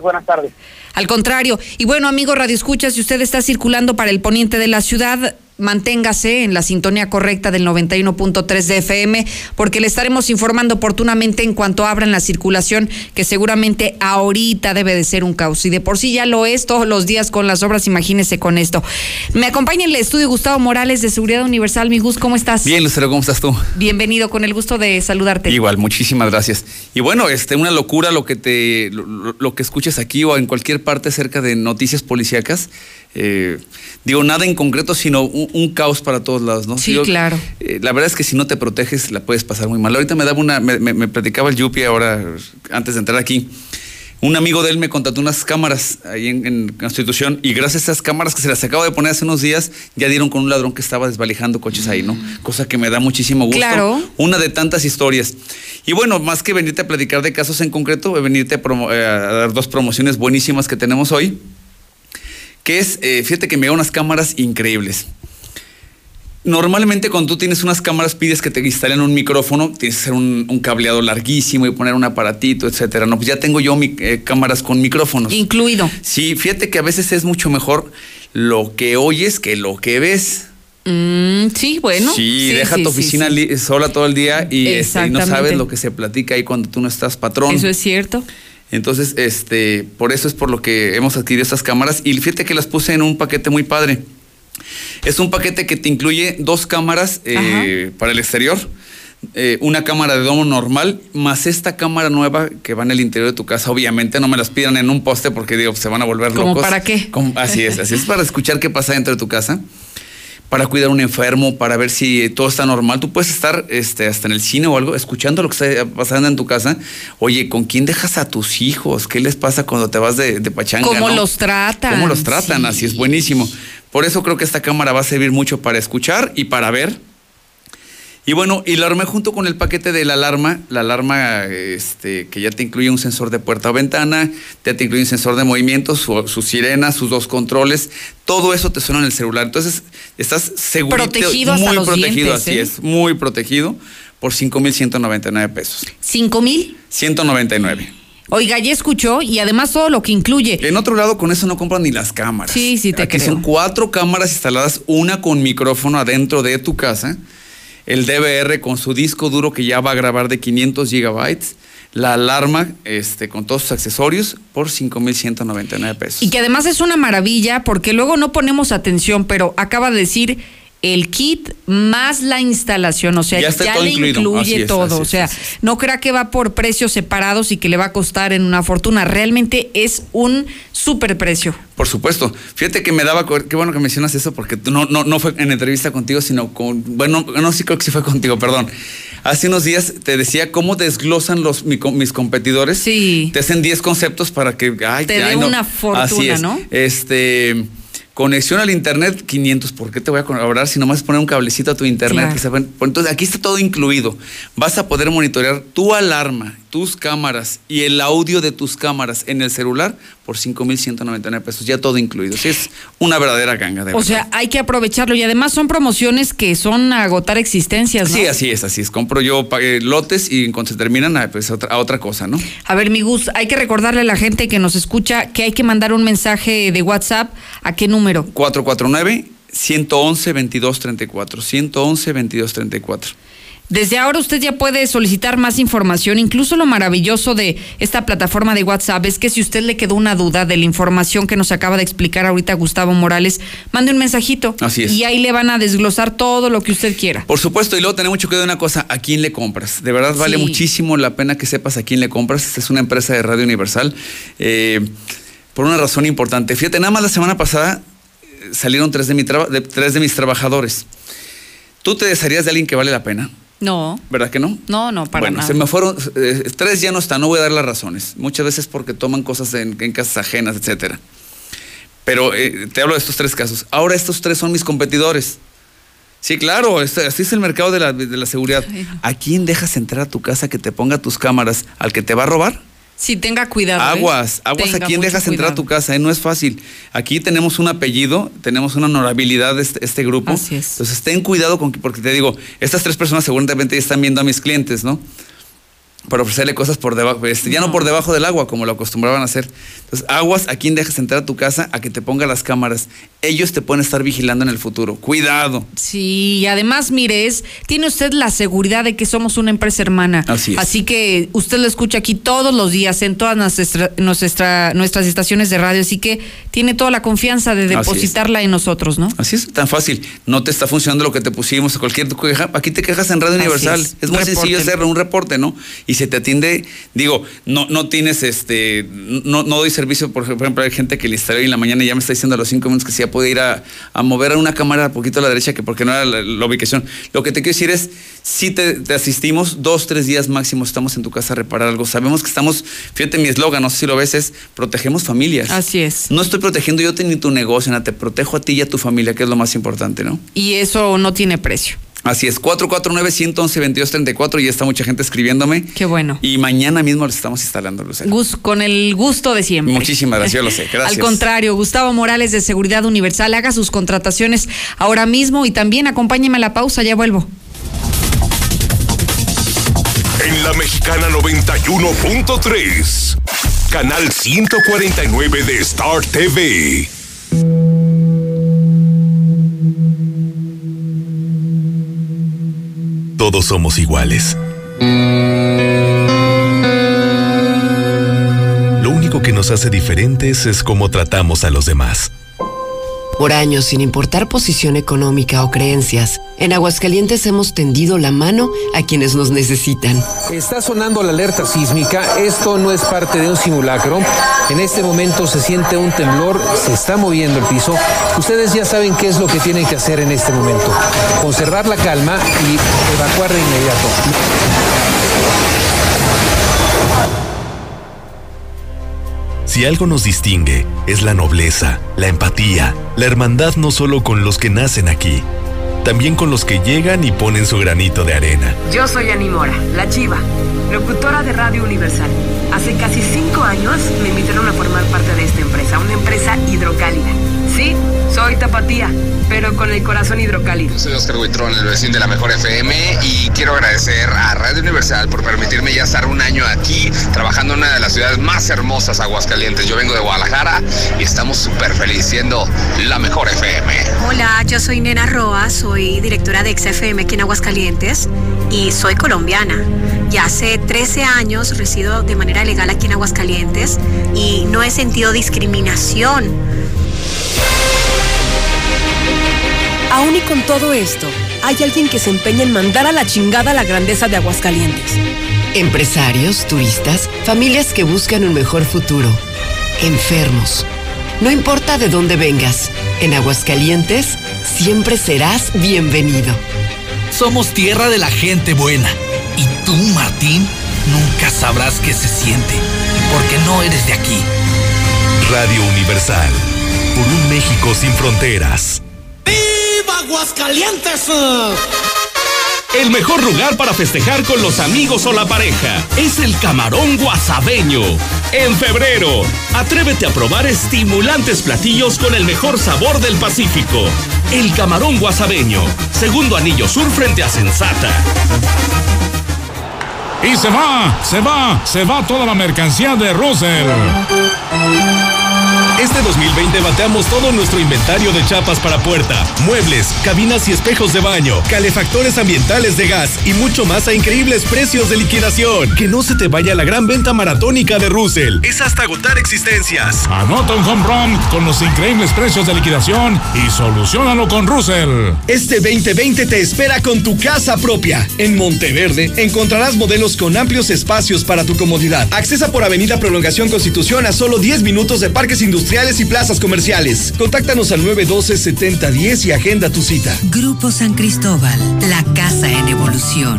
Buenas tardes.
Al contrario. Y bueno, amigo Radio Escucha, si usted está circulando para el poniente de la ciudad, manténgase en la sintonía correcta del 91.3 de FM, porque le estaremos informando oportunamente en cuanto abran la circulación, que seguramente ahorita debe de ser un caos. Y de por sí ya lo es todos los días con las obras, imagínese con esto. Me acompaña en el estudio Gustavo Morales de Seguridad Universal. Mi Gus, ¿cómo estás?
Bien, Lucero, ¿cómo estás tú?
Bienvenido, con el gusto de saludarte.
Igual, muchísimas gracias. Y bueno, este, una locura lo que te, lo, lo que escuches aquí o en cualquier parte acerca de noticias policíacas. Eh, digo, nada en concreto, sino un, caos para todos lados, ¿no?
Sí, claro.
Eh, la verdad es que si no te proteges, la puedes pasar muy mal. Ahorita me daba una, me, me, platicaba el Yupi ahora, antes de entrar aquí. Un amigo de él me contrató unas cámaras ahí en, Constitución y gracias a esas cámaras que se las acabo de poner hace unos días, ya dieron con un ladrón que estaba desvalijando coches ahí, ¿no? Mm. Cosa que me da muchísimo gusto.
Claro.
Una de tantas historias. Y bueno, más que venirte a platicar de casos en concreto, venirte a, eh, a dar dos promociones buenísimas que tenemos hoy que es, eh, fíjate que me da unas cámaras increíbles. Normalmente cuando tú tienes unas cámaras pides que te instalen un micrófono, tienes que hacer un, cableado larguísimo y poner un aparatito, etcétera. No, pues ya tengo yo mi, eh, cámaras con micrófonos.
Incluido.
Sí, fíjate que a veces es mucho mejor lo que oyes que lo que ves.
Mm, sí, bueno.
Sí, deja tu oficina sola todo el día y, este, y, no sabes lo que se platica ahí cuando tú no estás patrón.
Eso es cierto.
Entonces, este, por eso es por lo que hemos adquirido estas cámaras. Y fíjate que las puse en un paquete muy padre. Es un paquete que te incluye dos cámaras eh, para el exterior, eh, una cámara de domo normal, más esta cámara nueva que va en el interior de tu casa. Obviamente no me las pidan en un poste porque digo, se van a volver locos.
¿Cómo para qué?
así es, así es para escuchar qué pasa dentro de tu casa para cuidar a un enfermo, para ver si todo está normal. Tú puedes estar este, hasta en el cine o algo, escuchando lo que está pasando en tu casa. Oye, ¿con quién dejas a tus hijos? ¿Qué les pasa cuando te vas de, de pachanga?
¿Cómo los tratan?
¿Cómo los tratan? Así es buenísimo. Por eso creo que esta cámara va a servir mucho para escuchar y para ver y bueno, y la armé junto con el paquete de la alarma, la alarma este, que ya te incluye un sensor de puerta o ventana, ya te incluye un sensor de movimiento, su, su sirena, sus dos controles, todo eso te suena en el celular. Entonces, estás seguro.
Protegido hasta
Muy protegido,
así
¿eh? es, muy protegido por 5,199 pesos.
¿5 mil?
199.
Oiga, ya escuchó y además todo lo que incluye.
En otro lado, con eso no compran ni las cámaras.
Sí, sí, te
Aquí son cuatro cámaras instaladas, una con micrófono adentro de tu casa el DVR con su disco duro que ya va a grabar de 500 gigabytes, la alarma este, con todos sus accesorios por 5.199 pesos.
Y que además es una maravilla porque luego no ponemos atención, pero acaba de decir el kit más la instalación, o sea, ya, le incluye todo, o sea, no crea que va por precios separados y que le va a costar en una fortuna, realmente es un super precio.
Por supuesto, fíjate que me daba, qué bueno que mencionas eso, porque no, no, no fue en entrevista contigo, sino con, bueno, no, sí creo que sí fue contigo, perdón. Hace unos días te decía cómo desglosan los mis competidores.
Sí.
Te hacen 10 conceptos para que, ay,
te dé una fortuna, ¿no?
Este Conexión al internet, 500. ¿Por qué te voy a cobrar si nomás poner un cablecito a tu internet? Entonces, aquí está todo incluido. Vas a poder monitorear tu alarma, tus cámaras y el audio de tus cámaras en el celular por 5,199 pesos. Ya todo incluido. Sí, es una verdadera ganga. De
o sea, hay que aprovecharlo. Y además son promociones que son a agotar existencias, ¿no?
Sí, así es, así es. Compro yo lotes y cuando se terminan, ah, pues a otra, a otra cosa, ¿no?
A ver, mi Gus, hay que recordarle a la gente que nos escucha que hay que mandar un mensaje de WhatsApp. ¿A qué número?
449 111 2234. 111 2234.
Desde ahora usted ya puede solicitar más información. Incluso lo maravilloso de esta plataforma de WhatsApp es que si usted le quedó una duda de la información que nos acaba de explicar ahorita Gustavo Morales, mande un mensajito.
Así es.
Y ahí le van a desglosar todo lo que usted quiera.
Por supuesto, y luego tenemos mucho cuidado de una cosa, ¿a quién le compras? De verdad vale muchísimo la pena que sepas a quién le compras. Esta es una empresa de Radio Universal. Eh, por una razón importante. Fíjate, nada más la semana pasada eh, salieron tres de, mi de, tres de mis trabajadores. ¿Tú te desharías de alguien que vale la pena?
No.
¿Verdad que no?
No, no, para
bueno, se me fueron, eh, tres ya no están, no voy a dar las razones. Muchas veces porque toman cosas en, casas ajenas, etcétera. Pero eh, te hablo de estos tres casos. Ahora estos tres son mis competidores. Sí, claro, este- así es el mercado de la, de la seguridad. ¿A quién dejas entrar a tu casa que te ponga tus cámaras? ¿Al que te va a robar?
Sí, tenga cuidado. ¿eh?
Aguas, aguas, ¿a
Tenga
quién
mucho
dejas entrar a tu casa? eh? No es fácil. Aquí tenemos un apellido, tenemos una honorabilidad de este, este grupo.
Así es.
Entonces, ten cuidado con que, porque te digo, estas tres personas seguramente están viendo a mis clientes, ¿no? Para ofrecerle cosas por debajo, este, ya no por debajo del agua, como lo acostumbraban a hacer. Entonces, aguas, ¿a quién dejas entrar a tu casa? A que te ponga las cámaras. Ellos te pueden estar vigilando en el futuro. Cuidado.
Sí, y además, mire, es- tiene usted la seguridad de que somos una empresa hermana.
Así es.
que usted lo escucha aquí todos los días en todas nuestra- nuestra- nuestras estaciones de radio, así que tiene toda la confianza de
Así
depositarla en nosotros, ¿no?
Así es, tan fácil. No te está funcionando lo que te pusimos, cualquier queja. Aquí te quejas en Radio
Así
Universal.
es.
Es, muy sencillo hacerlo, un reporte, ¿no? Y se te atiende, digo, no, no tienes este, no, no doy servicio, por ejemplo, hay gente que le instalé hoy en la mañana y ya me está diciendo a los cinco minutos que si ya puede ir a, a mover una cámara un poquito a la derecha, que porque no era la, la ubicación. Lo que te quiero decir es, si te, te asistimos, dos, tres días máximo estamos en tu casa a reparar algo. Sabemos que estamos, fíjate mi eslogan, no sé si lo ves, es protegemos familias.
Así es.
No estoy protegiendo yo ni tu negocio, nada, te protejo a ti y a tu familia, que es lo más importante, ¿no?
Y eso no tiene precio.
Así es, 449-111-2234 y está mucha gente escribiéndome.
Qué bueno.
Y mañana mismo les estamos instalando, Lucero.
Gus- con el gusto de siempre.
Muchísimas gracias, yo lo sé. Gracias.
Al contrario, Gustavo Morales de Seguridad Universal, haga sus contrataciones ahora mismo y también acompáñeme a la pausa, ya vuelvo.
En la mexicana 91.3, canal 149 de Star TV.
Todos somos iguales. Lo único que nos hace diferentes es cómo tratamos a los demás.
Por años, sin importar posición económica o creencias, en Aguascalientes hemos tendido la mano a quienes nos necesitan.
Está sonando la alerta sísmica. Esto no es parte de un simulacro. En este momento se siente un temblor, se está moviendo el piso. Ustedes ya saben qué es lo que tienen que hacer en este momento. Conservar la calma y evacuar de inmediato.
Si algo nos distingue, es la nobleza, la empatía, la hermandad no solo con los que nacen aquí, también con los que llegan y ponen su granito de arena.
Yo soy Animora, la chiva, locutora de Radio Universal. Hace casi cinco años me invitaron a formar parte de esta empresa, una empresa hidrocálida. Sí, soy tapatía, pero con el corazón hidrocálido.
Soy Oscar Huitrón, el vecino de la Mejor FM y quiero agradecer a Radio Universal por permitirme ya estar un año aquí trabajando en una de las ciudades más hermosas, Aguascalientes. Yo vengo de Guadalajara y estamos súper felices siendo la Mejor FM.
Hola, yo soy Nena Roa, soy directora de XFM aquí en Aguascalientes y soy colombiana. Ya hace 13 años resido de manera legal aquí en Aguascalientes y no he sentido discriminación.
Aún y con todo esto, hay alguien que se empeña en mandar a la chingada la grandeza de Aguascalientes.
Empresarios, turistas, familias que buscan un mejor futuro. Enfermos. No importa de dónde vengas, en Aguascalientes siempre serás bienvenido.
Somos tierra de la gente buena. Y tú, Martín, nunca sabrás qué se siente, porque no eres de aquí.
Radio Universal, por un México sin fronteras.
¡Viva Aguascalientes!
El mejor lugar para festejar con los amigos o la pareja es el Camarón Guasabeño. En febrero, atrévete a probar estimulantes platillos con el mejor sabor del Pacífico. El Camarón Guasabeño, segundo anillo sur frente a Sensata.
Y se va, se va, se va toda la mercancía de Russell.
Este 2020 bateamos todo nuestro inventario de chapas para puerta, muebles, cabinas y espejos de baño, calefactores ambientales de gas y mucho más a increíbles precios de liquidación. Que no se te vaya la gran venta maratónica de Russell. Es hasta agotar existencias.
Anota un home run con los increíbles precios de liquidación y solucionalo con Russell.
Este 2020 te espera con tu casa propia. En Monteverde encontrarás modelos con amplios espacios para tu comodidad. Accesa por Avenida Prolongación Constitución a solo 10 minutos de parques industriales y plazas comerciales. Contáctanos al 912-7010 y agenda tu cita.
Grupo San Cristóbal, la casa en evolución.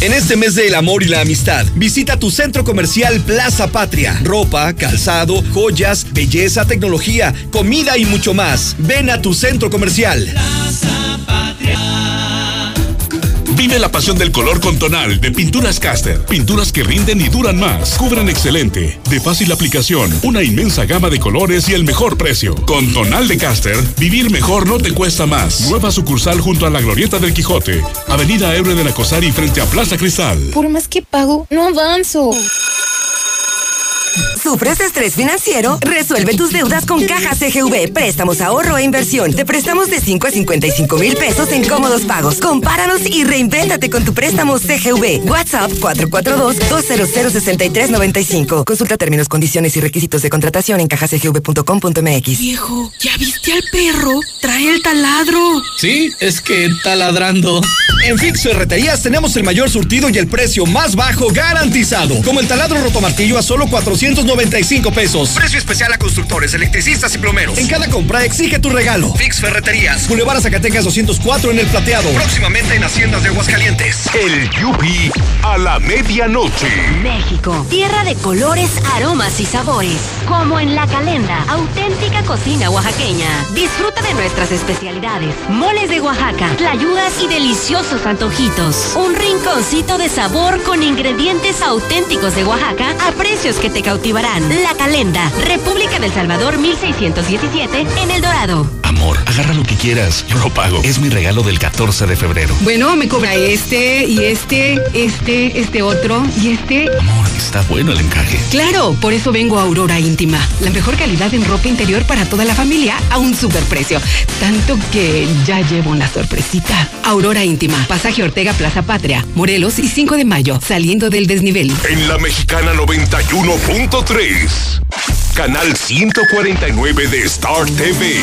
En este mes del amor y la amistad, visita tu centro comercial Plaza Patria. Ropa, calzado, joyas, belleza, tecnología, comida y mucho más. Ven a tu centro comercial.
Plaza
Vive la pasión del color con Tonal de Pinturas Caster. Pinturas que rinden y duran más. Cubren excelente, de fácil aplicación, una inmensa gama de colores y el mejor precio. Con Tonal de Caster, vivir mejor no te cuesta más. Nueva sucursal junto a la Glorieta del Quijote. Avenida Ebre de la Cosari frente a Plaza Cristal.
Por más que pago, no avanzo.
¿Sufres de estrés financiero? Resuelve tus deudas con Caja CGV. Préstamos, ahorro e inversión. Te prestamos de 5 a 55 mil pesos en cómodos pagos. Compáranos y reinvéntate con tu préstamo CGV. WhatsApp 442-200-6395. Consulta términos, condiciones y requisitos de contratación en cajacgv.com.mx.
Viejo, ¿ya viste al perro? Trae el taladro.
Sí, es que taladrando.
En Fix Ferreterías tenemos el mayor surtido y el precio más bajo garantizado. Como el taladro rotomartillo a solo 495 pesos. Precio especial a constructores, electricistas y plomeros. En cada compra exige tu regalo. Fix Ferreterías. Boulevard Zacatecas 204 en el Plateado. Próximamente en Haciendas de Aguascalientes.
El Yupi a la medianoche.
México, tierra de colores, aromas y sabores. Como en La Calenda, auténtica cocina oaxaqueña. Disfruta de nuestras especialidades. Moles de Oaxaca, tlayudas y deliciosos antojitos. Un rinconcito de sabor con ingredientes auténticos de Oaxaca a precios que te cautivarán. La Calenda, República del Salvador 1617 en El Dorado.
Amor, agarra lo que quieras. Yo lo pago. Es mi regalo del 14 de febrero.
Bueno, me cobra este y este, este, este otro y este.
Amor, está bueno el encaje.
Claro, por eso vengo a Aurora Íntima. La mejor calidad en ropa interior para toda la familia a un superprecio. Tanto que ya llevo una sorpresita. Aurora Íntima, Pasaje Ortega Plaza Patria, Morelos y 5 de mayo, saliendo del desnivel.
En la Mexicana 91.3. Canal 149 de Star TV.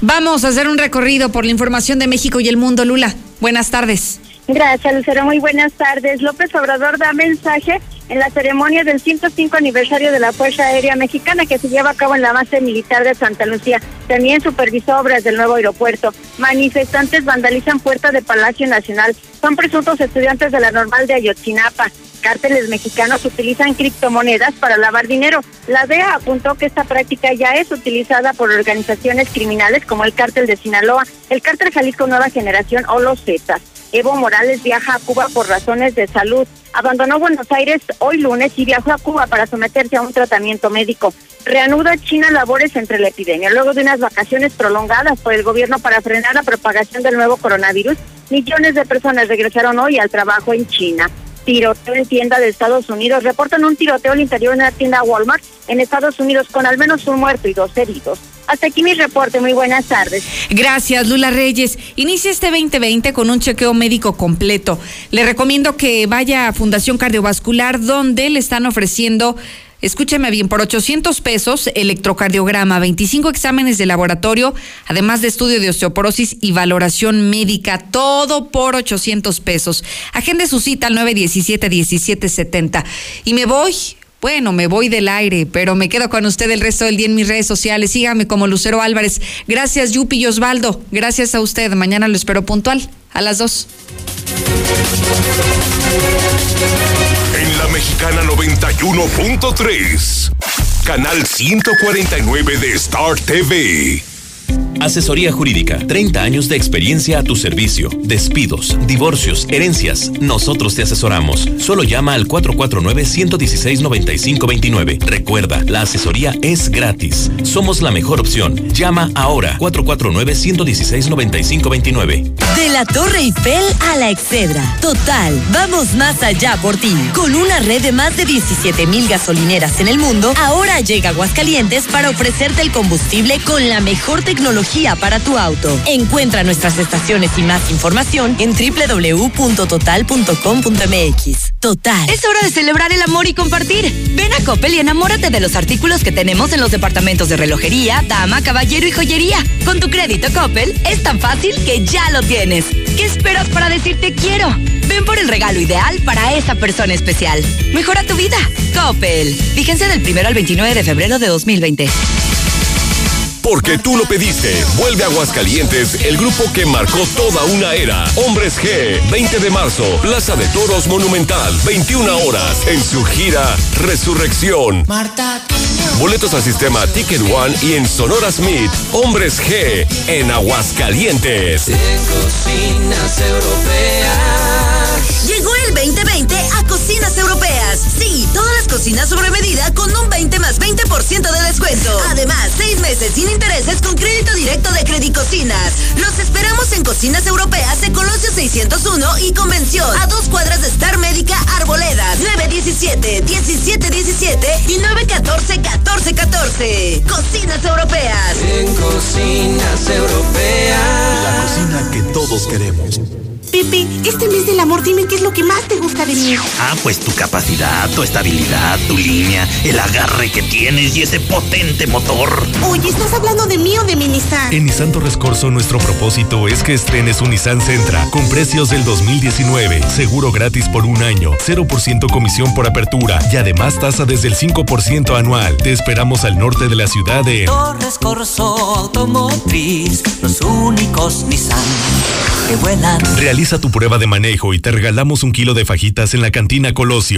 Vamos a hacer un recorrido por la información de México y el mundo, Lula. Buenas tardes.
Gracias, Lucero. Muy buenas tardes. López Obrador da mensaje en la ceremonia del 105 aniversario de la Fuerza Aérea Mexicana que se lleva a cabo en la base militar de Santa Lucía. También supervisó obras del nuevo aeropuerto. Manifestantes vandalizan puerta de Palacio Nacional. Son presuntos estudiantes de la normal de Ayotzinapa. Cárteles mexicanos utilizan criptomonedas para lavar dinero. La DEA apuntó que esta práctica ya es utilizada por organizaciones criminales como el Cártel de Sinaloa, el Cártel Jalisco Nueva Generación o los Zetas. Evo Morales viaja a Cuba por razones de salud. Abandonó Buenos Aires hoy lunes y viajó a Cuba para someterse a un tratamiento médico. Reanuda China labores entre la epidemia. Luego de unas vacaciones prolongadas por el gobierno para frenar la propagación del nuevo coronavirus, millones de personas regresaron hoy al trabajo en China tiroteo en tienda de Estados Unidos. Reportan un tiroteo al interior de una tienda Walmart en Estados Unidos con al menos un muerto y dos heridos. Hasta aquí mi reporte. Muy buenas tardes.
Gracias, Lula Reyes. Inicia este 2020 con un chequeo médico completo. Le recomiendo que vaya a Fundación Cardiovascular, donde le están ofreciendo Escúcheme bien, por 800 pesos, electrocardiograma, 25 exámenes de laboratorio, además de estudio de osteoporosis y valoración médica, todo por 800 pesos. Agende su cita al 917-1770. Y me voy, bueno, me voy del aire, pero me quedo con usted el resto del día en mis redes sociales. Sígame como Lucero Álvarez. Gracias, Yupi y Osvaldo. Gracias a usted. Mañana lo espero puntual, a las 2.
En la Mexicana 91.3. Canal 149 de Star TV.
Asesoría Jurídica. 30 años de experiencia a tu servicio. Despidos, divorcios, herencias. Nosotros te asesoramos. Solo llama al 449-116-9529. Recuerda, la asesoría es gratis. Somos la mejor opción. Llama ahora. 449-116-9529.
De la Torre Eiffel a la Excedra. Total, vamos más allá por ti. Con una red de más de 17 mil gasolineras en el mundo, ahora llega Aguascalientes para ofrecerte el combustible con la mejor tecnología para tu auto. Encuentra nuestras estaciones y más información en www.total.com.mx. Total.
Es hora de celebrar el amor y compartir. Ven a Coppel y enamórate de los artículos que tenemos en los departamentos de relojería, dama, caballero y joyería. Con tu crédito Coppel es tan fácil que ya lo tienes. ¿Qué esperas para decirte quiero? Ven por el regalo ideal para esa persona especial. Mejora tu vida. Coppel. Fíjense del 1 al 29 de febrero de 2020.
Porque tú lo pediste. Vuelve a Aguascalientes el grupo que marcó toda una era. Hombres G, 20 de marzo, Plaza de Toros Monumental, 21 horas, en su gira Resurrección.
Marta
Boletos al sistema Ticket One y en Sonora Smith, Hombres G, en Aguascalientes.
Cocinas Europeas.
Llegó el 2020 a Cocinas Europeas. Sí, todas las cocinas sobre medida con un 20 más 20% de descuento. Además, seis meses sin intereses con crédito directo de Credicocinas. Los esperamos en Cocinas Europeas de Colosio 601 y Convención. A dos cuadras de Star Médica Arboledas. 917 1717 y 914 1414. Cocinas Europeas.
En Cocinas Europeas.
La cocina que todos queremos.
Pepe, este mes del amor dime qué es lo que más te gusta de mí.
Ah, pues tu capacidad, tu estabilidad, tu línea, el agarre que tienes y ese potente motor.
Oye, ¿estás hablando de mí o de mi Nissan?
En Nissan Torres Corso nuestro propósito es que estrenes un Nissan Sentra con precios del 2019, seguro gratis por un año, 0% comisión por apertura y además tasa desde el 5% anual. Te esperamos al norte de la ciudad de
Torres Corso Automotriz, los únicos Nissan que vuelan.
Realiza tu prueba de manejo y te regalamos un kilo de fajitas en la cantina Colosio.